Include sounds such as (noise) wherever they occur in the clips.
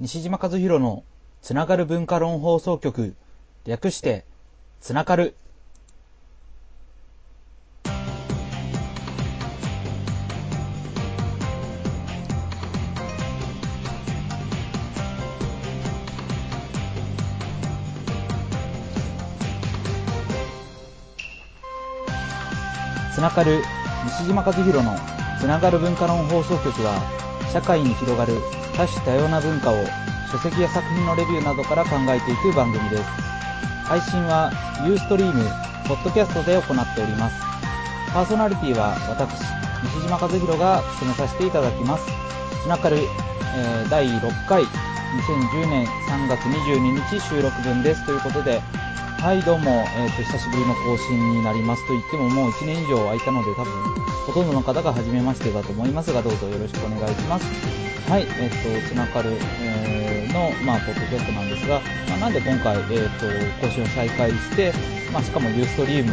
西島和弘のつながる文化論放送局、略して、つながる。つながる西島和弘のつながる文化論放送局は社会に広がる多種多様な文化を書籍や作品のレビューなどから考えていく番組です。配信はユーストリーム、ポッドキャストで行っております。パーソナリティは私、西島和弘が務めさせていただきます。つながる、えー、第6回、2010年3月22日収録分です。ということで、はい、どうも、えっ、ー、と、久しぶりの更新になりますと言ってももう1年以上空いたので多分、ほとんどの方が初めましてだと思いますが、どうぞよろしくお願いします。はい、えっ、ー、と、つながる、えー、の、まあ、ポッドキャストなんですが、まあ、なんで今回、えっ、と、更新を再開して、まあ、しかもユーストリーム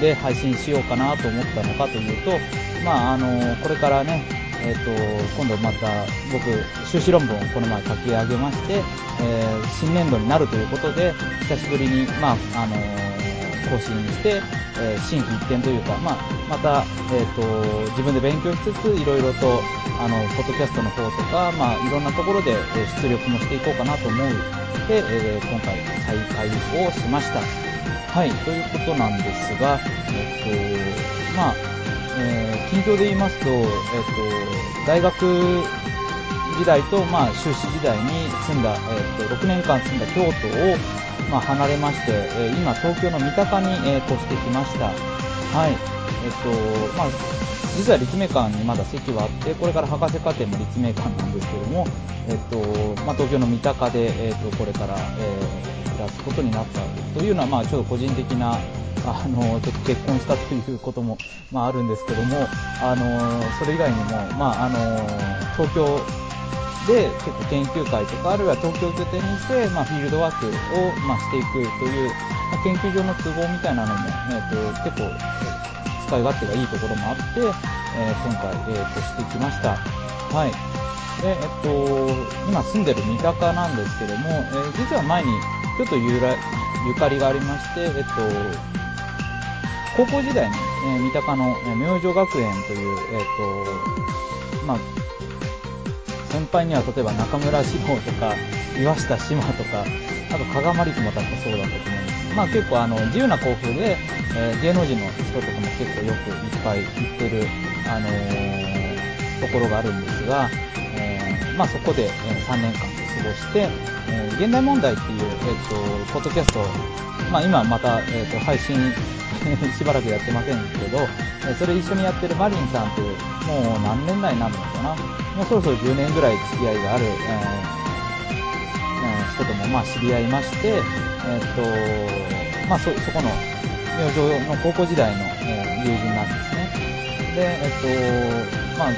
で配信しようかなと思ったのかというと、まあ、あの、これからね、えっ、ー、と、今度また僕、修士論文をこの前書き上げまして、えー、新年度になるということで、久しぶりに、まあ、あのー、更新して、えー、新規一点というか、まあ、また、えっ、と、自分で勉強しつつ、いろいろと、あの、ポッドキャストの方とか、まあ、いろんなところで、え出力もしていこうかなと思うで、え今回再開をしました。はい、ということなんですが、えっ、と、まあ、えー、近況で言いますと、えっ、ー、と、大学時代と、まあ、修士時代に住んだ、え、ー、と、6年間住んだ京都を、まあ、離れまして、えー、今、東京の三鷹に、えー、越してきました。はい。えっ、と、まあ、実は立命館にまだ席はあって、これから博士課程も立命館なんですけども、えっと、まあ、東京の三鷹で、えっと、これから、えー、暮らすことになったというのは、まあ、ちょっと個人的なあの、ちょっと結婚したということも、まああるんですけども、あの、それ以外にも、まああの、東京で結構研究会とか、あるいは東京拠点にして、まあフィールドワークを、まあしていくという、まあ、研究上の都合みたいなのも、え、ー、と、結構、使い勝手がいいところもあって、えー、今回、えー、としてきました。はい。で、えっと、今住んでる三鷹なんですけども、えー、実は前にちょっとゆらゆかりがありまして、えっと、高校時代に、え、三鷹の、明星学園という、えっ、と、まあ、先輩には例えば中村志郎とか、岩下志麻とか、あと加賀まりこも確かそうだったと思うんです。まあ結構あの、自由な校風で、えー、芸能人の人とかも結構よくいっぱい行ってる、あのー、ところがあるんですが、えー、まあそこで、え3年間過ごして、え現代問題っていう、えっ、と、ポッドキャストまあ今また、えっ、と、配信 (laughs) しばらくやってませんけど、えそれ一緒にやってるマリンさんという、もう何年来になるのかな？もうそろそろ10年ぐらい付き合いがある、えー、人ともまあ知り合いまして、えっ、と、まあそ、そこの、明星の高校時代の、え、友人なんですね。で、えっ、と、まあ、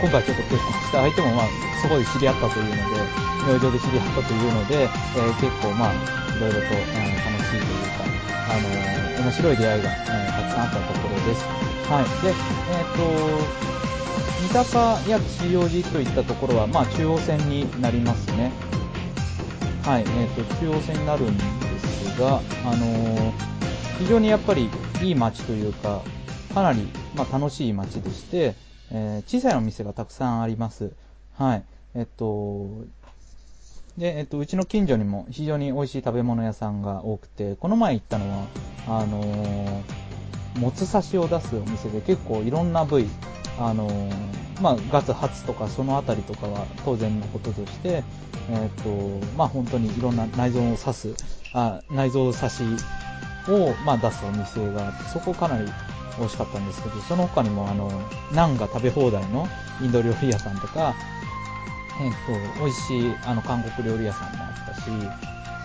今回ちょっと結婚した相手も、まあ、そこで知り合ったというので、明星で知り合ったというので、えー、結構まあ、いろいろと、えー、楽しいというか、あのー、面白い出会いが、えー、たくさんあったところです。はい。で、えっ、と、三鷹や吉祥寺といったところは、まあ、中央線になりますね。はい。えっ、と、中央線になるんですが、あの非常にやっぱりいい街というか、かなり、まあ、楽しい街でして、えー、小さいお店がたくさんあります。はい。えっと、で、えっと、うちの近所にも非常に美味しい食べ物屋さんが多くて、この前行ったのは、あのー、もつ刺しを出すお店で結構いろんな部位、あのー、まあ、ガツ、ハツとかそのあたりとかは当然のこととして、えっ、と、まあ、本当にいろんな内臓を刺す、あ内臓刺しを、まあ、出すお店があって、そこかなり美味しかったんですけど、その他にもあの、ナンが食べ放題のインド料理屋さんとか、えっ、と、美味しいあの韓国料理屋さんもあったし、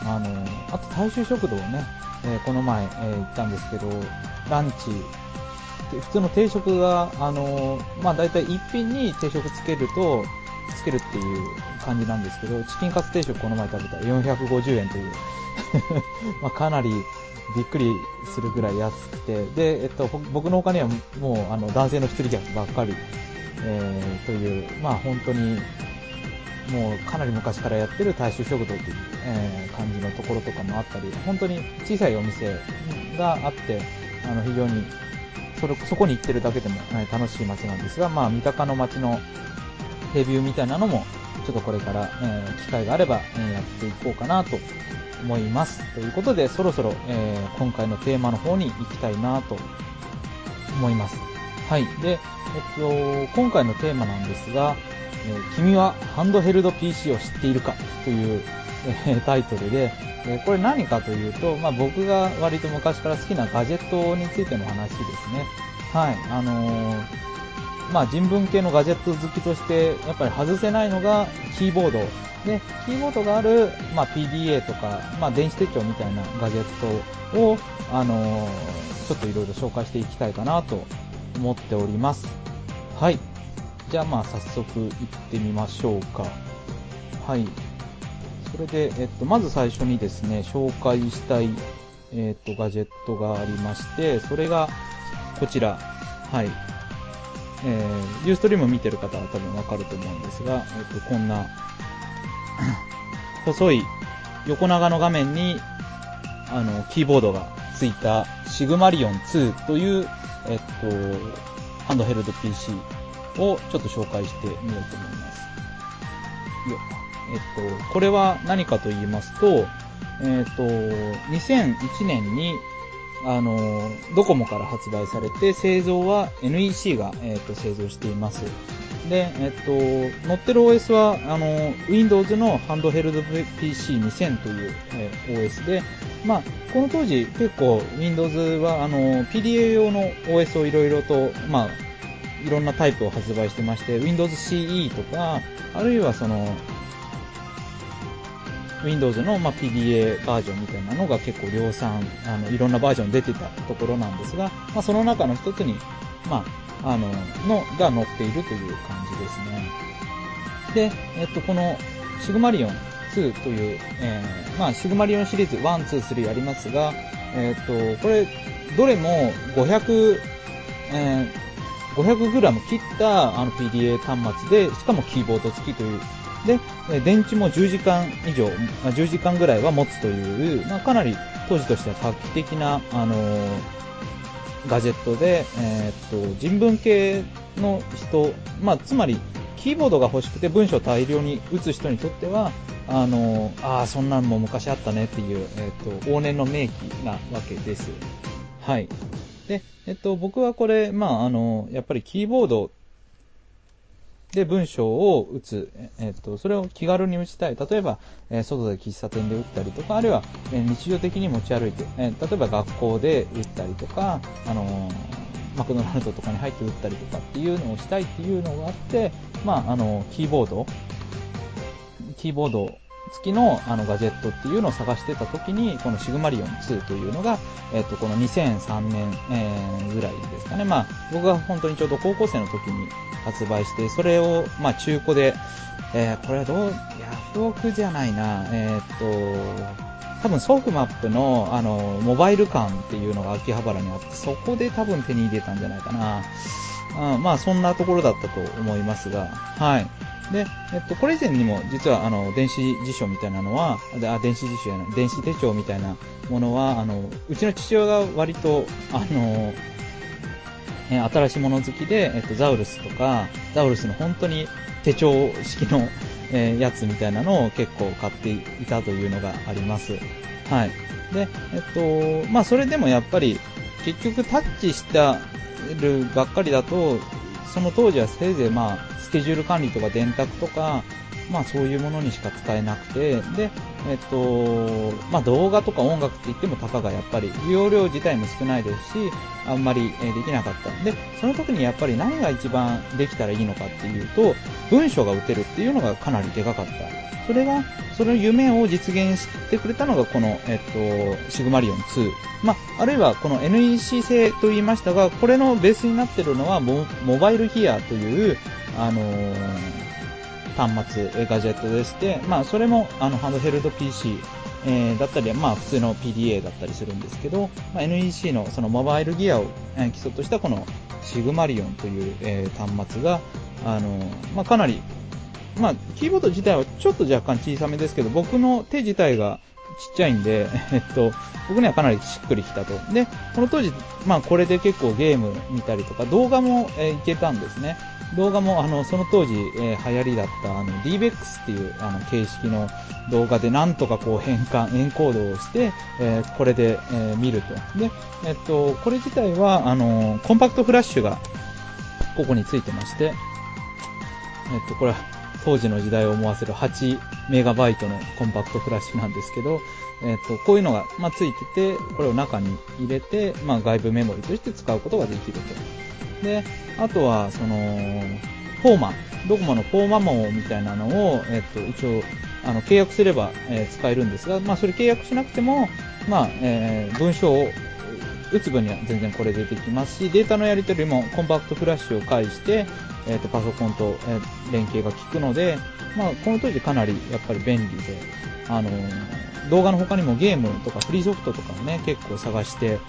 あの、あと大衆食堂ね、えー、この前、えー、行ったんですけど、ランチ、普通の定食が、あの、まあ大体一品に定食つけると、つけるっていう感じなんですけど、チキンカツ定食この前食べたら450円という。(laughs) まあかなりびっくりするぐらい安くて、で、えっと、僕の他にはもう、あの、男性の一人客ばっかり、えー、という、まあ本当に、もうかなり昔からやってる大衆食堂という、えー、感じのところとかもあったり、本当に小さいお店があって、あの、非常に、それ、そこに行ってるだけでも、え楽しい街なんですが、まあ、三鷹の街のレビューみたいなのも、ちょっとこれから、えー、機会があれば、えー、やっていこうかなと思います。ということで、そろそろ、えー、今回のテーマの方に行きたいなと思います。はい。で、えっと、今回のテーマなんですが、えー、君はハンドヘルド PC を知っているかという、えー、タイトルで、えー、これ何かというと、まあ、僕が割と昔から好きなガジェットについての話ですね。はい。あのまあ、人文系のガジェット好きとして、やっぱり外せないのがキーボード。で、キーボードがある、まあ、PDA とか、まあ、電子手帳みたいなガジェットを、あのちょっといろいろ紹介していきたいかなと思っております。はい。じゃあまあ早速行ってみましょうか。はい。それで、えっと、まず最初にですね、紹介したい、えっと、ガジェットがありまして、それが、こちら。はい。えー、ユーストリーム見てる方は多分わかると思うんですが、えっと、こんな、細い横長の画面に、あの、キーボードがついたシグマリオン2という、えっと、ハンドヘルド PC をちょっと紹介してみようと思います。よえっと、これは何かと言いますと、えっと、2001年に、あの、ドコモから発売されて、製造は NEC が、えっと、製造しています。で、えっと、乗ってる OS は、あの、Windows のハンドヘルド PC2000 という、え OS で、まあ、この当時結構 Windows は、あの、PDA 用の OS をいろいろと、まあ、いろんなタイプを発売してまして、Windows CE とか、あるいはその、Windows の、ま PDA バージョンみたいなのが結構量産、あの、いろんなバージョン出てたところなんですが、まあ、その中の一つに、まあ、あの、の、が載っているという感じですね。で、えっと、この、シグマリオン2という、えー、まあ、シグマリオンシリーズ1、2、3ありますが、えっと、これ、どれも500、えー 500g 切ったあの PDA 端末で、しかもキーボード付きという。で、電池も10時間以上、10時間ぐらいは持つという、まあ、かなり当時としては画期的な、あのー、ガジェットで、えー、っと、人文系の人、まあ、つまり、キーボードが欲しくて文章を大量に打つ人にとっては、あの、ああ、そんなんも昔あったねっていう、えー、と、往年の名機なわけです。はい。で、えっと、僕はこれ、まあ、あの、やっぱりキーボードで文章を打つ、えっと、それを気軽に打ちたい。例えば、えー、外で喫茶店で打ったりとか、あるいは、えー、日常的に持ち歩いて、え、例えば学校で打ったりとか、あのマクドナルドとかに入って打ったりとかっていうのをしたいっていうのがあって、まあ、あの、キーボード、キーボード付きのあのガジェットっていうのを探してた時に、このシグマリオン2というのが、えっ、と、この2003年、えー、ぐらいですかね。まあ、僕が本当にちょうど高校生の時に発売して、それを、まあ、中古で、えー、これはどう、ヤフオクじゃないな、えっ、と、多分ソフマップの、あの、モバイル館っていうのが秋葉原にあって、そこで多分手に入れたんじゃないかな。あまあ、そんなところだったと思いますが、はい。で、えっと、これ以前にも、実は、あの、電子辞書みたいなのは、あ、電子辞書やな、電子手帳みたいなものは、あの、うちの父親が割と、あの、え新しいもの好きで、えっと、ザウルスとか、ザウルスの本当に手帳式の、(laughs) えー、やつみたいなのを結構買っていたというのがあります。はい。で、えっと、まあ、それでもやっぱり、結局タッチしたるばっかりだと、その当時はせいぜいまあ、スケジュール管理とか電卓とか、まあそういうものにしか使えなくて、で、えっと、まあ動画とか音楽って言ってもたかがやっぱり容量自体も少ないですし、あんまりできなかった。で、その時にやっぱり何が一番できたらいいのかっていうと、文章が打てるっていうのがかなりでかかった。それが、その夢を実現してくれたのがこの、えっと、シグマリオン2。まあ、あるいはこの NEC 製と言いましたが、これのベースになってるのはモバイルヒアという、あのー、端末、ガジェットでして、まあ、それも、あの、ハンドヘルド PC、えー、だったり、まあ、普通の PDA だったりするんですけど、まあ、NEC のそのモバイルギアを、基礎としたこのシグマリオンという、えー、端末が、あのまあ、かなりまあ、キーボード自体はちょっと若干小さめですけど、僕の手自体がちっちゃいんで、(laughs) えっと、僕にはかなりしっくりきたと。で、この当時、まあこれで結構ゲーム見たりとか、動画も、えー、いけたんですね。動画も、あの、その当時、えー、流行りだった、あの、DBEX っていう、あの、形式の動画でなんとかこう変換、エンコードをして、えー、これで、えー、見ると。で、えっと、これ自体は、あの、コンパクトフラッシュが、ここについてまして、えっと、これは、当時の時代を思わせる8メガバイトのコンパクトフラッシュなんですけど、えっ、と、こういうのが、まあ、ついてて、これを中に入れて、まあ、外部メモリとして使うことができると。で、あとは、その、フォーマ、ドコモのフォーマモみたいなのを、えっ、と、一応、あの、契約すれば、えー、使えるんですが、まあ、それ契約しなくても、まあ、えー、文章を打つ分には全然これ出てきますし、データのやり取りもコンパクトフラッシュを介して、え、ー、と、パソコンと、え、連携が効くので、まあ、この当時かなりやっぱり便利で、あのー、動画の他にもゲームとかフリーソフトとかもね、結構探して、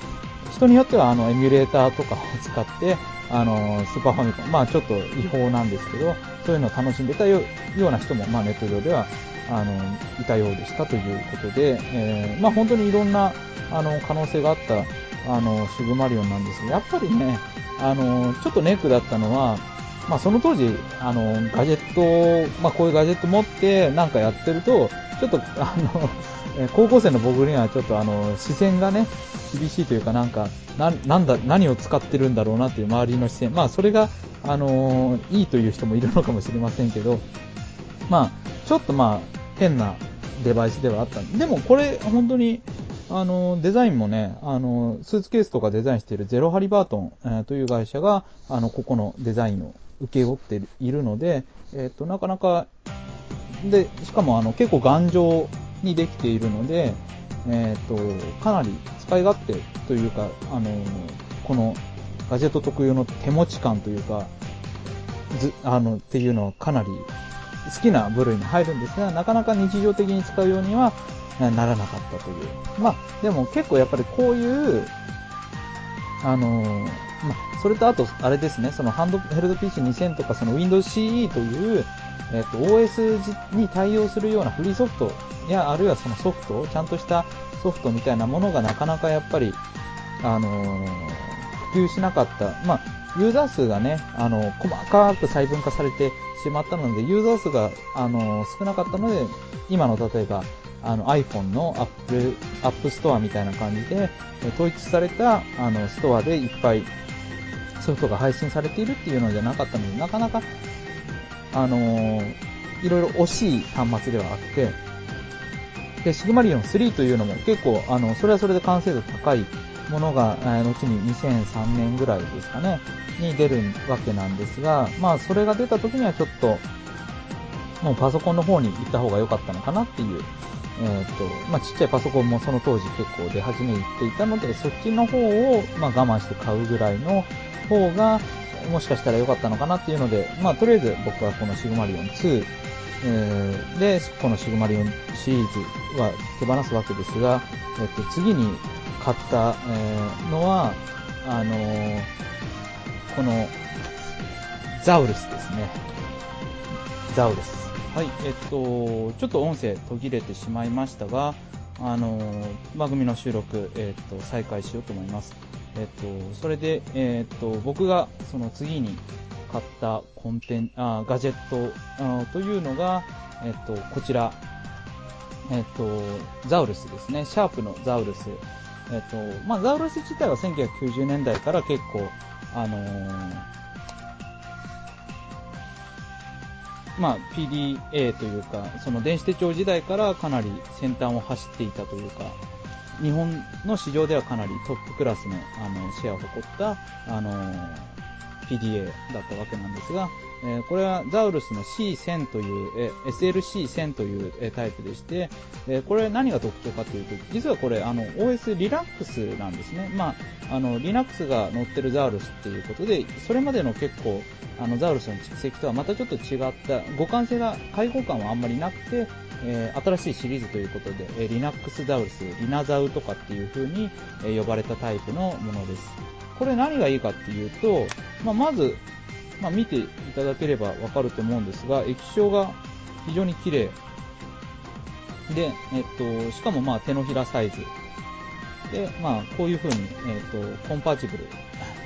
人によってはあの、エミュレーターとかを使って、あの、スーパーファミコン、まあちょっと違法なんですけど、そういうのを楽しんでたような人も、まあネット上では、あの、いたようでしたということで、えー、まあ本当にいろんな、あの、可能性があった、あの、シグマリオンなんですが、やっぱりね、あの、ちょっとネックだったのは、まあその当時、あの、ガジェット、まあこういうガジェット持ってなんかやってると、ちょっと、あの、高校生の僕にはちょっとあの、視線がね、厳しいというかなんか、な、なんだ、何を使ってるんだろうなっていう周りの視線。まあそれが、あの、いいという人もいるのかもしれませんけど、まあ、ちょっとまあ、変なデバイスではあったでもこれ、本当に、あの、デザインもね、あの、スーツケースとかデザインしているゼロハリバートン、えー、という会社が、あの、ここのデザインを受け負っているので、えっ、と、なかなか、で、しかもあの、結構頑丈にできているので、えっ、と、かなり使い勝手というか、あの、このガジェット特有の手持ち感というか、ず、あの、っていうのはかなり好きな部類に入るんですが、なかなか日常的に使うようにはならなかったという。まあ、でも結構やっぱりこういう、あのまあ、それとあと、あれですね、そのハンドヘルド PC2000 とかその Windows CE という、えっ、と、OS に対応するようなフリーソフトや、あるいはそのソフト、ちゃんとしたソフトみたいなものがなかなかやっぱり、あのー、普及しなかった。まあ、ユーザー数がね、あの、細かく細分化されてしまったので、ユーザー数が、あの、少なかったので、今の例えば、あの iPhone の Apple、App Store みたいな感じで、統一された、あの、ストアでいっぱいソフトが配信されているっていうのじゃなかったので、なかなか、あのー、いろいろ惜しい端末ではあって、で、シグマリオン3というのも結構、あの、それはそれで完成度高いものが、え、後に2003年ぐらいですかね、に出るわけなんですが、まあ、それが出た時にはちょっと、もうパソコンの方に行った方が良かったのかなっていう、え、ー、と、まあ、ちっちゃいパソコンもその当時結構出始めていたので、そっちの方を、まあ、我慢して買うぐらいの方が、もしかしたら良かったのかなっていうので、まあ、とりあえず僕はこのシグマリオン2、えー、で、このシグマリオンシリーズは手放すわけですが、えっ、と、次に買った、えー、のは、あのー、この、ザウルスですね。ザウルス。はい、えっと、ちょっと音声途切れてしまいましたが、あの番組の収録、えっと、再開しようと思います。えっと、それで、えっと、僕がその次に買ったコンテンあガジェットあというのが、えっと、こちら、えっと、ザウルスですね。シャープのザウルス。えっと、まあ、ザウルス自体は1990年代から結構、あのー、まあ、PDA というか、その電子手帳時代からかなり先端を走っていたというか、日本の市場ではかなりトップクラスのあのシェアを誇った、あの PDA だったわけなんですが、えー、これはザウルスの C1000 という、え SLC1000 という、えタイプでして、えこれ何が特徴かというと、実はこれあの OS Linux なんですね。まあ、あの Linux が載ってるザウルスっていうことで、それまでの結構あのザウルスの蓄積とはまたちょっと違った、互換性が、開放感はあんまりなくて、えー、新しいシリーズということで、えー、Linux ザウルス、リナザウとかっていう風に、えー、呼ばれたタイプのものです。これ何がいいかっていうと、まあ、まず、まあ、見ていただければわかると思うんですが、液晶が非常に綺麗。で、えっと、しかもまあ手のひらサイズ。で、まあ、こういう風に、えっと、コンパチブル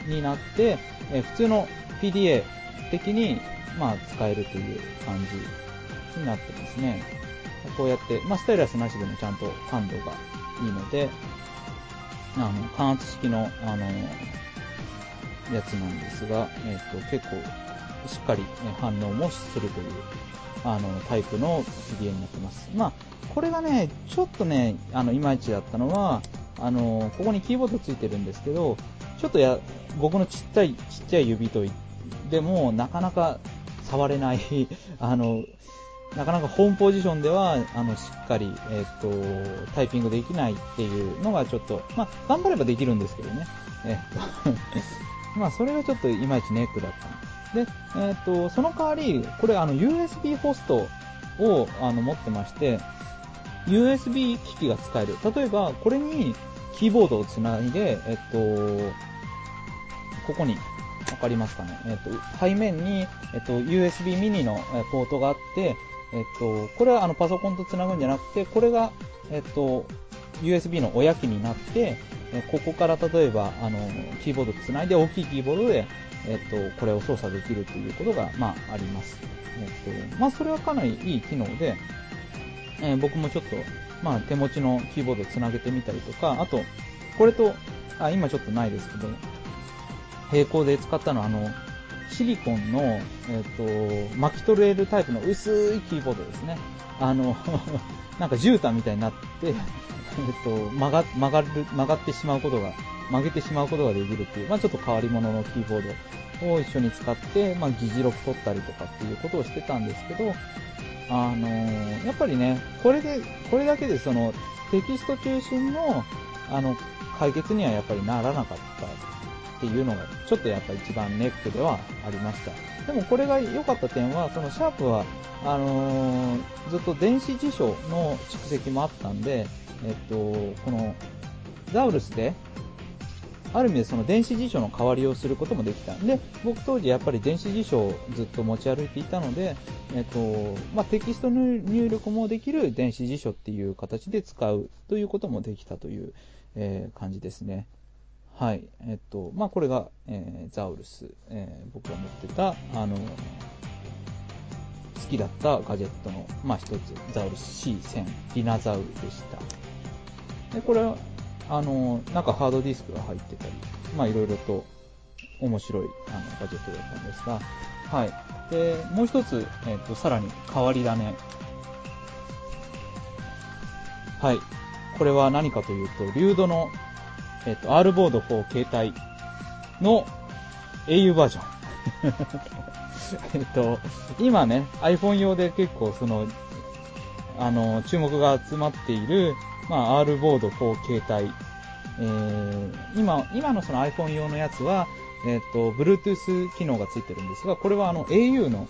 になって、え普通の PDA 的に、まあ、使えるという感じになってますね。こうやって、まあ、スタイラスなしでもちゃんと感度がいいので、あの、感圧式の、あの、やつなんですが、えっ、と、結構、しっかり反応もするという、あの、タイプの PDA になってます。まあ、これがね、ちょっとね、あの、いまいちだったのは、あの、ここにキーボードついてるんですけど、ちょっとや、僕のちっちゃい、ちっちゃい指といっても、なかなか触れない (laughs) あの、なかなかホームポジションでは、あの、しっかり、えっ、と、タイピングできないっていうのがちょっと、まあ、頑張ればできるんですけどね。えっ、とまあ、それがちょっといまいちネックだったで、えっ、と、その代わり、これあの、USB ホストを、あの、持ってまして、USB 機器が使える。例えば、これにキーボードをつないで、えっと、ここに、わかりますかね？えっと、背面に、えっと、USB ミニのポートがあって、えっと、これはあのパソコンとつなぐんじゃなくて、これが、えっと、USB の親機になって、ここから例えば、あの、キーボードつないで大きいキーボードで、えっと、これを操作できるということが、まあ、あります。えっと、まあ、それはかなりいい機能で、えー、僕もちょっと、まあ、手持ちのキーボードをつなげてみたりとか、あと、これと、あ、今ちょっとないですけど、並行で使ったのは、あの、シリコンの、えっ、ー、と、巻き取れるタイプの薄いキーボードですね。あの、(laughs) なんか絨毯みたいになって、(laughs) えっと、曲が、曲がる、曲がってしまうことが、曲げてしまうことができるっていう、まあちょっと変わり者のキーボードを一緒に使って、まあ議事録取ったりとかっていうことをしてたんですけど、あの、やっぱりね、これで、これだけでそのテキスト中心の、あの、解決にはやっぱりならなかったっていうのが、ちょっとやっぱ一番ネックではありました。でもこれが良かった点は、そのシャープは、あのー、ずっと電子辞書の蓄積もあったんで、えっと、この、ザウルスで、ある意味でその電子辞書の代わりをすることもできた。で、僕当時やっぱり電子辞書をずっと持ち歩いていたので、えっと、まあ、テキスト入力もできる電子辞書っていう形で使うということもできたという、えー、感じですね。はい。えっと、まあ、これが、えー、ザウルス、えー、僕が持ってた、あの、好きだったガジェットの、まあ、一つ、ザウルス C1000、ディナザウルでした。で、これは、あの、なんかハードディスクが入ってたり、まあいろいろと面白いあのガジェットだったんですが、はい。で、もう一つ、えっ、と、さらに変わり種。はい。これは何かというと、リュードの、えっ、と、R ボード4携帯の au バージョン。(laughs) えっと、今ね、iPhone 用で結構その、あの、注目が集まっている、まあ、R ボード4携帯。えー、今、今のその iPhone 用のやつは、えっ、ー、と、Bluetooth 機能がついてるんですが、これはあの au の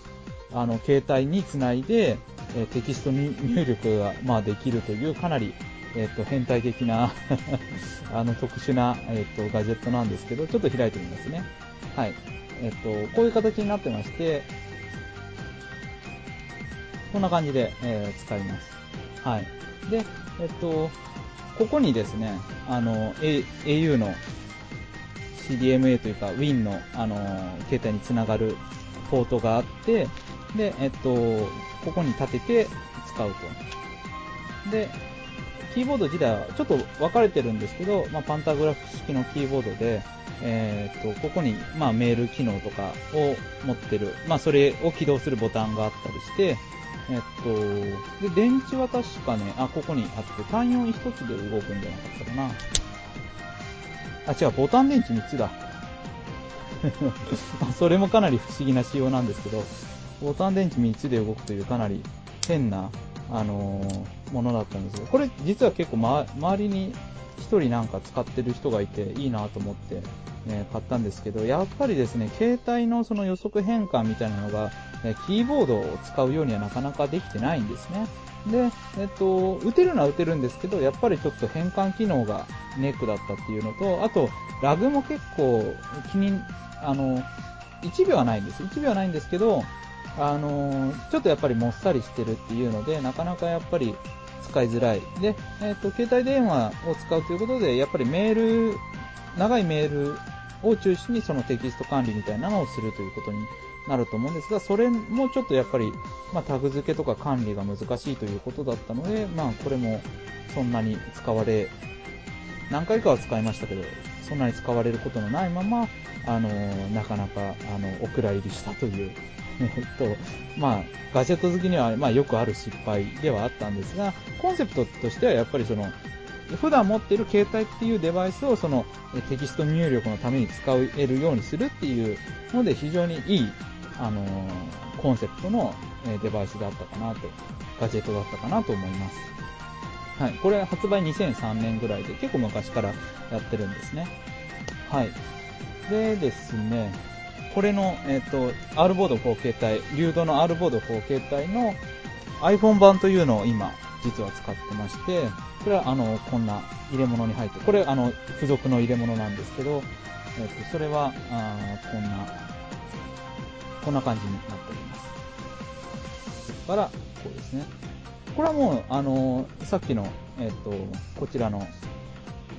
あの携帯につないで、えー、テキスト入力が、まあ、できるというかなり、えっ、と、変態的な (laughs) あの、特殊な、えっ、と、ガジェットなんですけど、ちょっと開いてみますね。はい。えっ、と、こういう形になってまして、こんな感じで、え使います。はい。で、えっと、ここにですね、あの、A、au の CDMA というか Win の、あの、携帯につながるポートがあって、で、えっと、ここに立てて使うと。で、キーボード自体はちょっと分かれてるんですけど、まあ、パンタグラフ式のキーボードで、えー、っと、ここに、まあ、メール機能とかを持ってる、まあ、それを起動するボタンがあったりして、えっと、で、電池は確かね、あ、ここにあって、単4一つで動くんじゃなかったかな。あ、違う、ボタン電池3つだ。(laughs) それもかなり不思議な仕様なんですけど、ボタン電池3つで動くというかなり変な、あのー、ものだったんですけど、これ実は結構、ま、周りに1人なんか使ってる人がいていいなと思って、ね、買ったんですけど、やっぱりですね、携帯のその予測変換みたいなのが、キーボードを使うようにはなかなかできてないんですね。で、えっと、打てるのは打てるんですけど、やっぱりちょっと変換機能がネックだったっていうのと、あと、ラグも結構気に、あの、1秒はないんです。1秒はないんですけど、あの、ちょっとやっぱりもっさりしてるっていうので、なかなかやっぱり使いづらい。で、えっ、ー、と、携帯電話を使うということで、やっぱりメール、長いメールを中心にそのテキスト管理みたいなのをするということになると思うんですが、それもちょっとやっぱり、まあ、タグ付けとか管理が難しいということだったので、まあ、これもそんなに使われ、何回かは使いましたけど、そんなに使われることのないまま、あの、なかなか、あの、お蔵入りしたという、えっと、まあ、ガジェット好きには、まあ、よくある失敗ではあったんですが、コンセプトとしてはやっぱりその、普段持っている携帯っていうデバイスをそのテキスト入力のために使えるようにするっていうので非常にいい、あの、コンセプトのデバイスだったかなと、ガジェットだったかなと思います。はい。これ発売2003年ぐらいで結構昔からやってるんですね。はい。でですね、これの、えっ、ー、と、R ボード4携帯、流動の R ボード4携帯の iPhone 版というのを今、実は使ってまして、これはあの、こんな入れ物に入って、これあの、付属の入れ物なんですけど、えっ、ー、と、それは、あこんな、こんな感じになっております。そこから、こうですね。これはもう、あの、さっきの、えっ、と、こちらの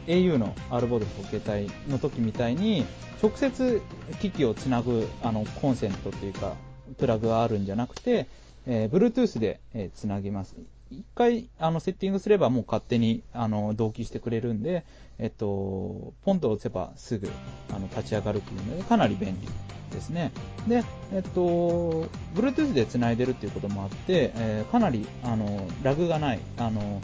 au の R ボード携帯の時みたいに、直接機器をつなぐ、あの、コンセントというか、プラグがあるんじゃなくて、えー、Bluetooth で、えー、つなぎます。一回、あの、セッティングすればもう勝手に、あの、同期してくれるんで、えっと、ポンと押せばすぐ、あの、立ち上がるっていうので、かなり便利ですね。で、えっと、Bluetooth で繋いでるっていうこともあって、えー、かなり、あの、ラグがない、あの、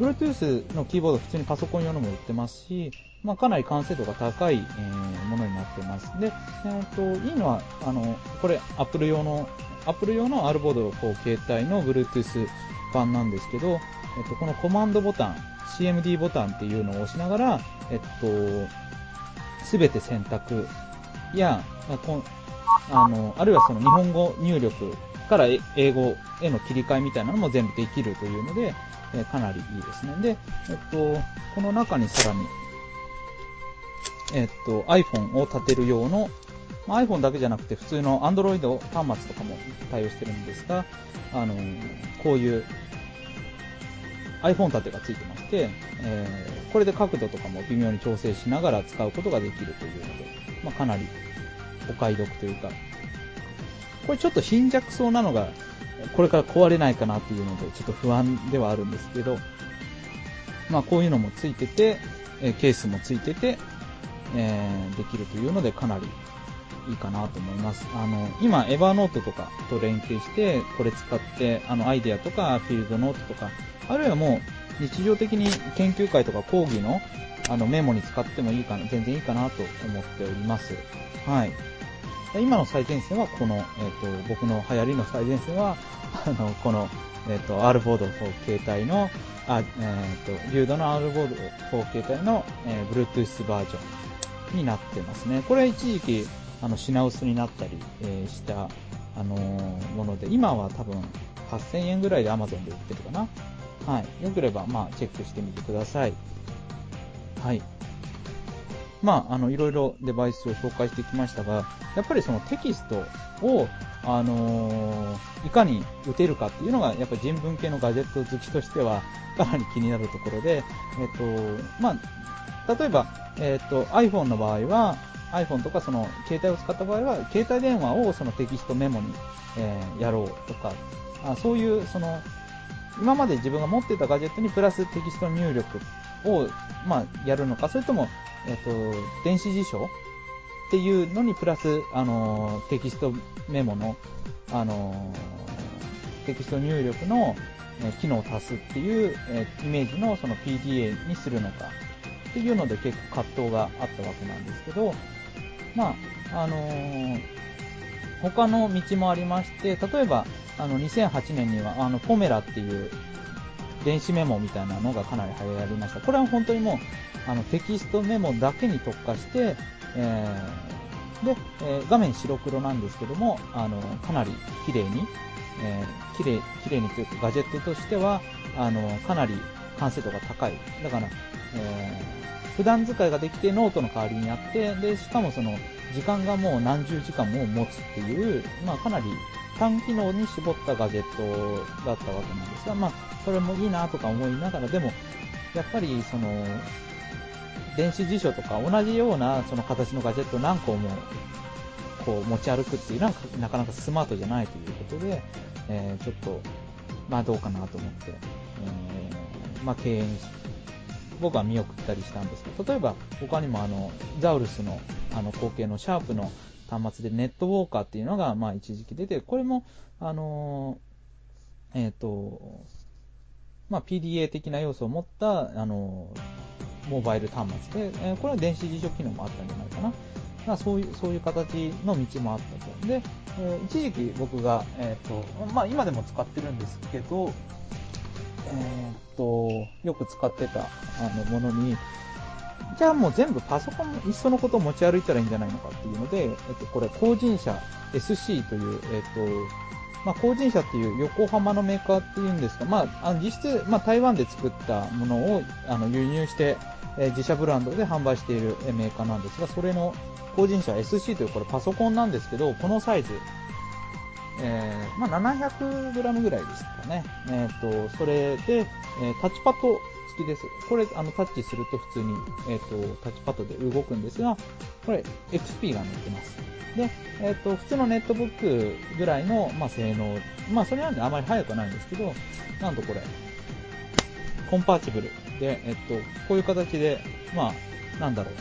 Bluetooth のキーボード普通にパソコン用のも売ってますし、まあ、かなり完成度が高い、えー、ものになってます。で、えー、と、いいのは、あの、これ、Apple 用の、Apple 用の R ボードこう携帯の Bluetooth 版なんですけど、えっと、このコマンドボタン、CMD ボタンっていうのを押しながら、えっと、すべて選択や、あの、あるいはその日本語入力から英語への切り替えみたいなのも全部できるというので、えかなりいいですね。で、えっと、この中にさらに、えっと、iPhone を立てる用の、ま iPhone だけじゃなくて普通の Android 端末とかも対応してるんですが、あの、こういう iPhone 立てがついてまして、えー、これで角度とかも微妙に調整しながら使うことができるというので、まあ、かなりお買い得というか、これちょっと貧弱そうなのが、これから壊れないかなっていうので、ちょっと不安ではあるんですけど、まあこういうのもついてて、ケースもついてて、えー、できるというのでかなりいいかなと思います。あの、今、エヴァノートとかと連携して、これ使って、あの、アイデアとか、フィールドノートとか、あるいはもう、日常的に研究会とか講義の、あの、メモに使ってもいいかな、全然いいかなと思っております。はい。今の最前線はこの、えっ、ー、と、僕の流行りの最前線は、(laughs) あの、この、えっ、ー、と、R ボード4携帯の、あ、えっ、ー、と、リュードの R ボード4携帯の、えー、Bluetooth バージョンになってますね。これ一時期、あの、品薄になったり、え、した、あの、もので、今は多分8000円ぐらいで Amazon で売ってるかな。はい。よければ、まあ、チェックしてみてください。はい。まあ、あの、いろいろデバイスを紹介してきましたが、やっぱりそのテキストを、あのー、いかに打てるかっていうのが、やっぱ人文系のガジェット好きとしては、かなり気になるところで、えっと、まあ、例えば、えっと、iPhone の場合は、iPhone とかその携帯を使った場合は、携帯電話をそのテキストメモに、えー、やろうとか、あそういうその、今まで自分が持ってたガジェットにプラステキスト入力を、まあ、やるのか、それとも、えっ、と、電子辞書っていうのにプラス、あの、テキストメモの、あの、テキスト入力の、機能を足すっていう、えイメージのその PDA にするのか。っていうので結構葛藤があったわけなんですけど、まあ、あのー、他の道もありまして、例えば、あの、2008年には、あの、ポメラっていう電子メモみたいなのがかなり流行りました。これは本当にもう、あの、テキストメモだけに特化して、えー、で、えー、画面白黒なんですけども、あの、かなり綺麗に、えー、綺麗、綺麗にというか、ガジェットとしては、あの、かなり完成度が高い。だから、えー、普段使いができてノートの代わりになって、で、しかもその、時間がもう何十時間も持つっていう、まあかなり単機能に絞ったガジェットだったわけなんですが、まあそれもいいなとか思いながら、でも、やっぱりその、電子辞書とか同じようなその形のガジェット何個もこう持ち歩くっていうのはなかなかスマートじゃないということで、えー、ちょっと、まあどうかなと思って、まあ敬遠し僕は見送ったりしたんですけど、例えば他にもあの、ザウルスのあの後継のシャープの端末でネットウォーカーっていうのがまあ一時期出て、これもあのえっ、ー、と、まあ PDA 的な要素を持ったあのモバイル端末で、えー、これは電子辞書機能もあったんじゃないかな。まあ、そういう、そういう形の道もあったと。で、えー、一時期僕が、えっ、と、まあ今でも使ってるんですけど、え、っと、よく使ってたあのものに、じゃあもう全部パソコン一緒のこと持ち歩いたらいいんじゃないのかっていうので、えっと、これ、工人社 SC という、えっと、まあ、工人社っていう横浜のメーカーっていうんですが、まあ、あの実質、まあ、台湾で作ったものをあの輸入して、えー、自社ブランドで販売しているメーカーなんですが、それの工人社 SC というこれパソコンなんですけど、このサイズ、えー、まあ、700g ぐらいですかね。えっ、ー、と、それで、え、タッチパッド付きです。これ、あの、タッチすると普通に、えっ、と、タッチパッドで動くんですが、これ、XP が載ってます。で、えっ、と、普通のネットブックぐらいの、まあ、性能。まあ、それなんであまり速くはないんですけど、なんとこれ、コンパーチブルで、えっと、こういう形で、まあ、なんだろう、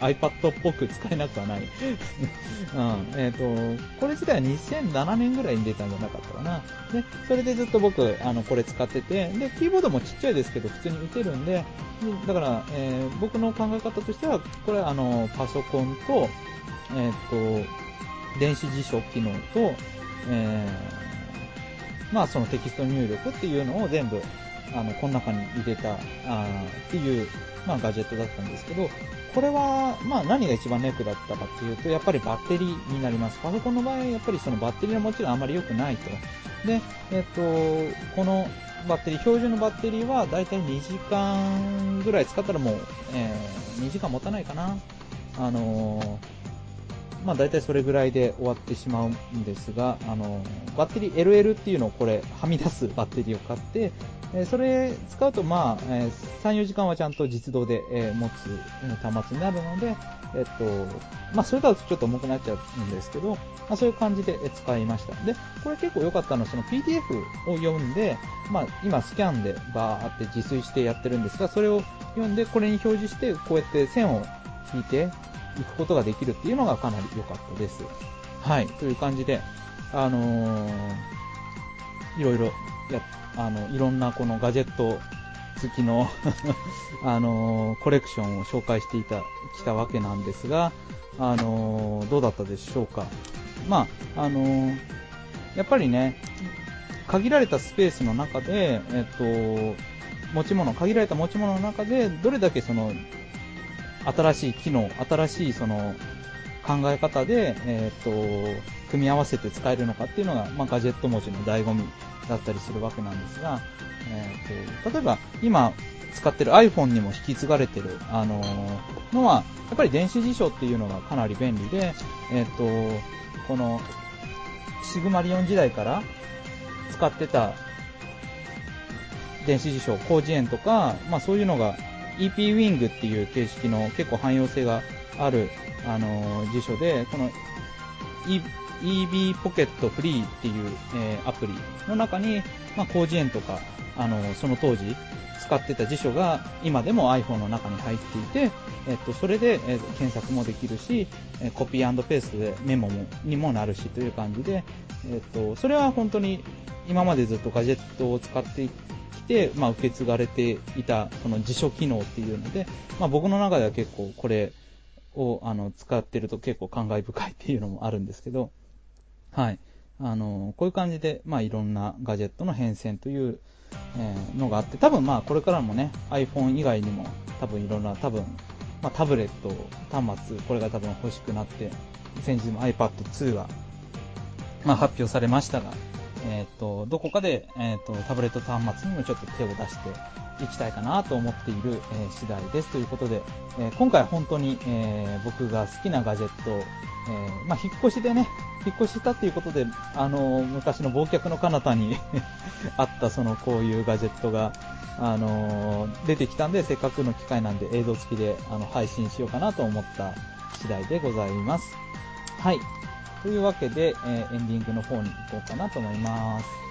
(laughs) iPad っぽく使えなくはない。(laughs) うん。えっ、ー、と、これ自体は2007年ぐらいに出たんじゃなかったかな。で、それでずっと僕、あの、これ使ってて、で、キーボードもちっちゃいですけど、普通に打てるんで、だから、えー、僕の考え方としては、これ、あの、パソコンと、えっ、ー、と、電子辞書機能と、えー、まあ、そのテキスト入力っていうのを全部、あの、この中に入れた、あっていう、まあ、ガジェットだったんですけど、これは、まあ何が一番ネックだったかっていうと、やっぱりバッテリーになります。パソコンの場合、やっぱりそのバッテリーはもちろんあまり良くないと。で、えっと、このバッテリー、標準のバッテリーは大体2時間ぐらい使ったらもう、えー、2時間持たないかな。あのーまあ大体それぐらいで終わってしまうんですが、あの、バッテリー LL っていうのをこれ、はみ出すバッテリーを買って、えそれ使うとまあ、え3、4時間はちゃんと実動で、え持つ端末になるので、えっと、まあそれだとちょっと重くなっちゃうんですけど、まあそういう感じで使いました。で、これ結構良かったのはその PDF を読んで、まあ今スキャンでバーって自炊してやってるんですが、それを読んでこれに表示してこうやって線を引いて、行くことができるっていうのがかなり良かったです。はい、という感じで、あのー、いろいろや、あの、いろんなこのガジェット付きの (laughs) あのー、コレクションを紹介していた、きたわけなんですが、あのー、どうだったでしょうか。まあ、あのー、やっぱりね、限られたスペースの中で、えっと、持ち物、限られた持ち物の中で、どれだけその、新しい機能、新しいその考え方で、えっ、と、組み合わせて使えるのかっていうのが、まあ、ガジェット文字の醍醐味だったりするわけなんですが、えっ、と、例えば今使ってる iPhone にも引き継がれてる、あの、のは、やっぱり電子辞書っていうのがかなり便利で、えっ、と、この、シグマリオン時代から使ってた電子辞書、広辞苑とか、まあそういうのが EP ウィングっていう形式の結構汎用性がある、あの辞書で、この EB ポケットフリーっていう、えー、アプリの中に、まあ、広辞苑とか、あのその当時使ってた辞書が今でも iPhone の中に入っていて、えっと、それで、えー、検索もできるし、えコピーペーストでメモもにもなるしという感じで、えっと、それは本当に今までずっとガジェットを使ってきて、まあ、受け継がれていた、その辞書機能っていうので、まあ、僕の中では結構これを、あの、使ってると結構感慨深いっていうのもあるんですけど、はい。あの、こういう感じで、まあ、いろんなガジェットの変遷という、えー、のがあって、多分まあ、これからもね、iPhone 以外にも、多分いろんな、多分、まあ、タブレット端末、これが多分欲しくなって、先日も iPad 2が、まあ、発表されましたが、えっ、と、どこかで、えっ、と、タブレット端末にもちょっと手を出していきたいかなと思っている、え次第です。ということで、え今回本当に、え僕が好きなガジェット、えまあ、引っ越しでね、引っ越したっていうことで、あの、昔の忘却の彼方に (laughs) あったそのこういうガジェットが、あの出てきたんで、せっかくの機会なんで映像付きであの配信しようかなと思った次第でございます。はい。というわけで、え、エンディングの方に行こうかなと思います。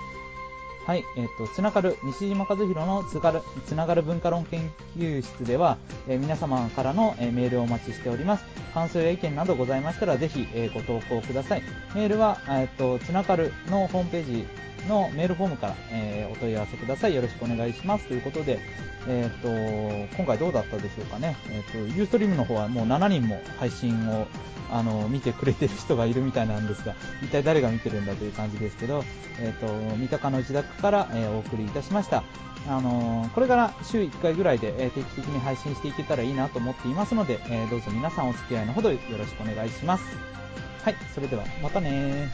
はい、えっ、ー、と、つながる、西島和弘のつがる、つながる文化論研究室では、えー、皆様からの、えー、メールをお待ちしております。感想や意見などございましたら、ぜひ、えご投稿ください。メールは、えっ、と、つながるのホームページのメールフォームから、えお問い合わせください。よろしくお願いします。ということで、えっ、と、今回どうだったでしょうかね。えっ、と、ユーストリームの方はもう7人も配信をあの、見てくれてる人がいるみたいなんですが、一体誰が見てるんだという感じですけど、えっ、ー、と、三鷹の自宅から、えー、お送りいたしました。あのー、これから週1回ぐらいで、え定期的に配信していけたらいいなと思っていますので、えどうぞ皆さんお付き合いのほどよろしくお願いします。はい、それではまたね